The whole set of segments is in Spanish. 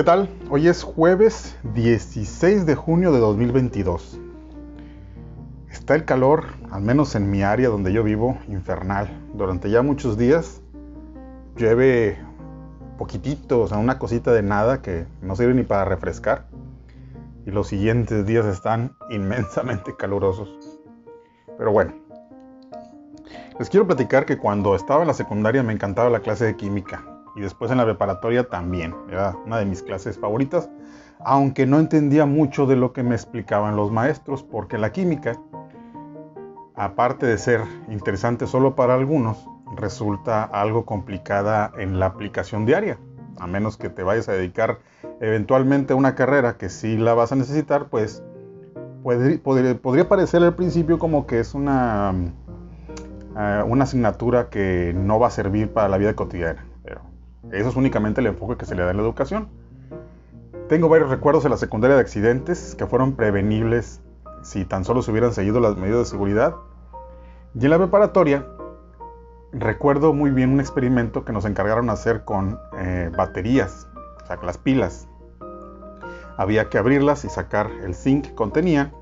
¿Qué tal? Hoy es jueves 16 de junio de 2022. Está el calor, al menos en mi área donde yo vivo, infernal. Durante ya muchos días llueve poquitito, o sea, una cosita de nada que no sirve ni para refrescar. Y los siguientes días están inmensamente calurosos. Pero bueno, les quiero platicar que cuando estaba en la secundaria me encantaba la clase de química y después en la preparatoria también. Era una de mis clases favoritas, aunque no entendía mucho de lo que me explicaban los maestros, porque la química, aparte de ser interesante solo para algunos, resulta algo complicada en la aplicación diaria. A menos que te vayas a dedicar eventualmente a una carrera que sí la vas a necesitar, pues podría parecer al principio como que es una, eh, una asignatura que no va a servir para la vida cotidiana. Eso es únicamente el enfoque que se le da en la educación. Tengo varios recuerdos en la secundaria de accidentes que fueron prevenibles si tan solo se hubieran seguido las medidas de seguridad. Y en la preparatoria recuerdo muy bien un experimento que nos encargaron hacer con eh, baterías, o sea, las pilas. Había que abrirlas y sacar el zinc que contenían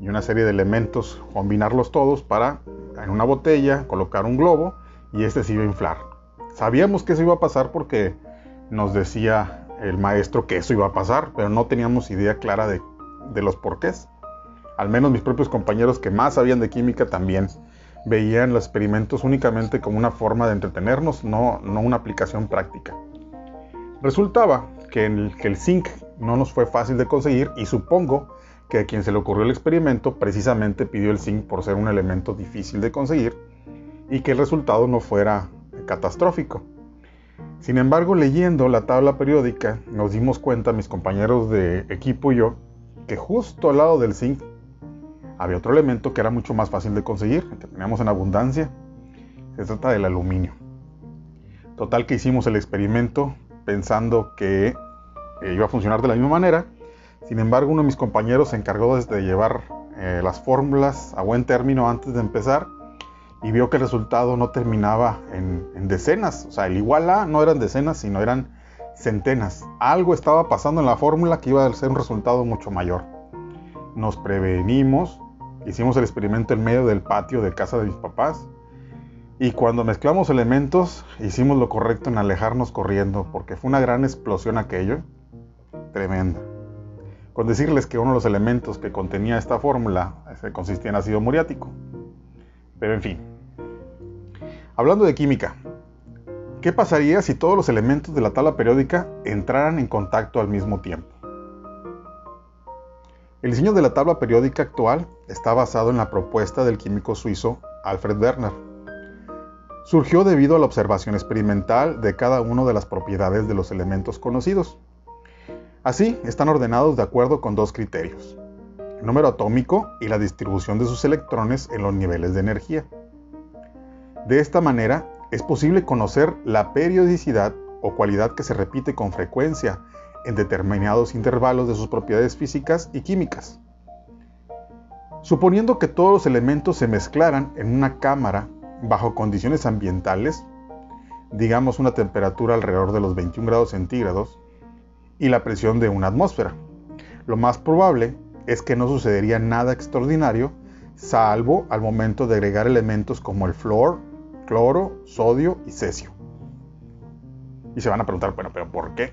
y una serie de elementos, combinarlos todos para en una botella colocar un globo y este se iba a inflar. Sabíamos que eso iba a pasar porque nos decía el maestro que eso iba a pasar, pero no teníamos idea clara de, los porqués. Al menos mis propios compañeros que más sabían de química también veían los experimentos únicamente como una forma de entretenernos, no, no una aplicación práctica. Resultaba que el, que el zinc no nos fue fácil de conseguir y supongo que a quien se le ocurrió el experimento precisamente pidió el zinc por ser un elemento difícil de conseguir y que el resultado no fuera catastrófico. Sin embargo, leyendo la tabla periódica, nos dimos cuenta, mis compañeros de equipo y yo, que justo al lado del zinc había otro elemento que era mucho más fácil de conseguir, que teníamos en abundancia. Se trata del aluminio. Total que hicimos el experimento pensando que eh, iba a funcionar de la misma manera. Sin embargo, uno de mis compañeros se encargó de llevar eh, las fórmulas a buen término antes de empezar y vio que el resultado no terminaba en, decenas. O sea, el igual A no eran decenas, sino eran centenas. Algo estaba pasando en la fórmula que iba a ser un resultado mucho mayor. Nos prevenimos, hicimos el experimento en medio del patio de casa de mis papás. Y cuando mezclamos elementos, hicimos lo correcto en alejarnos corriendo, porque fue una gran explosión aquello. Tremenda. Con decirles que uno de los elementos que contenía esta fórmula consistía en ácido muriático. Pero en fin, Hablando de química, ¿qué pasaría si todos los elementos de la tabla periódica entraran en contacto al mismo tiempo? El diseño de la tabla periódica actual está basado en la propuesta del químico suizo Alfred Werner. Surgió debido a la observación experimental de cada una de las propiedades de los elementos conocidos. Así, están ordenados de acuerdo con dos criterios, el número atómico y la distribución de sus electrones en los niveles de energía. De esta manera, es posible conocer la periodicidad o cualidad que se repite con frecuencia en determinados intervalos de sus propiedades físicas y químicas. Suponiendo que todos los elementos se mezclaran en una cámara bajo condiciones ambientales, digamos una temperatura alrededor de los 21 grados centígrados, y la presión de una atmósfera. Lo más probable es que no sucedería nada extraordinario, salvo al momento de agregar elementos como el flúor cloro, sodio y cesio. Y se van a preguntar, bueno, pero ¿por qué?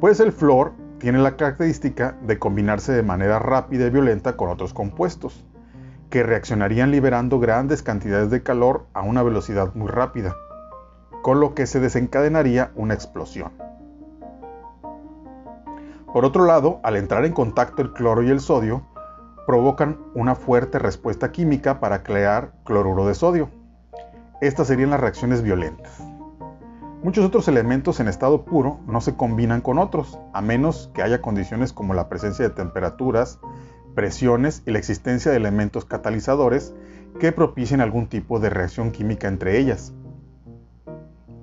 Pues el flor tiene la característica de combinarse de manera rápida y violenta con otros compuestos, que reaccionarían liberando grandes cantidades de calor a una velocidad muy rápida, con lo que se desencadenaría una explosión. Por otro lado, al entrar en contacto el cloro y el sodio, provocan una fuerte respuesta química para crear cloruro de sodio, estas serían las reacciones violentas. Muchos otros elementos en estado puro no se combinan con otros, a menos que haya condiciones como la presencia de temperaturas, presiones y la existencia de elementos catalizadores que propicien algún tipo de reacción química entre ellas.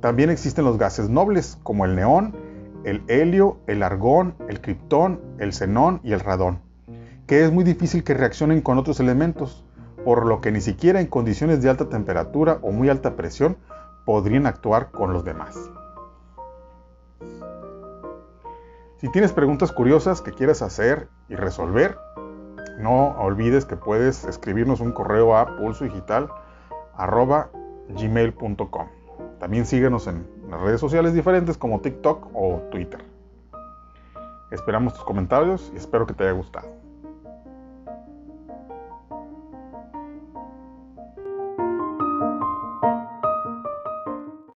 También existen los gases nobles, como el neón, el helio, el argón, el criptón, el xenón y el radón, que es muy difícil que reaccionen con otros elementos, por lo que ni siquiera en condiciones de alta temperatura o muy alta presión podrían actuar con los demás. Si tienes preguntas curiosas que quieras hacer y resolver, no olvides que puedes escribirnos un correo a pulsodigital.gmail.com. También síguenos en las redes sociales diferentes como TikTok o Twitter. Esperamos tus comentarios y espero que te haya gustado.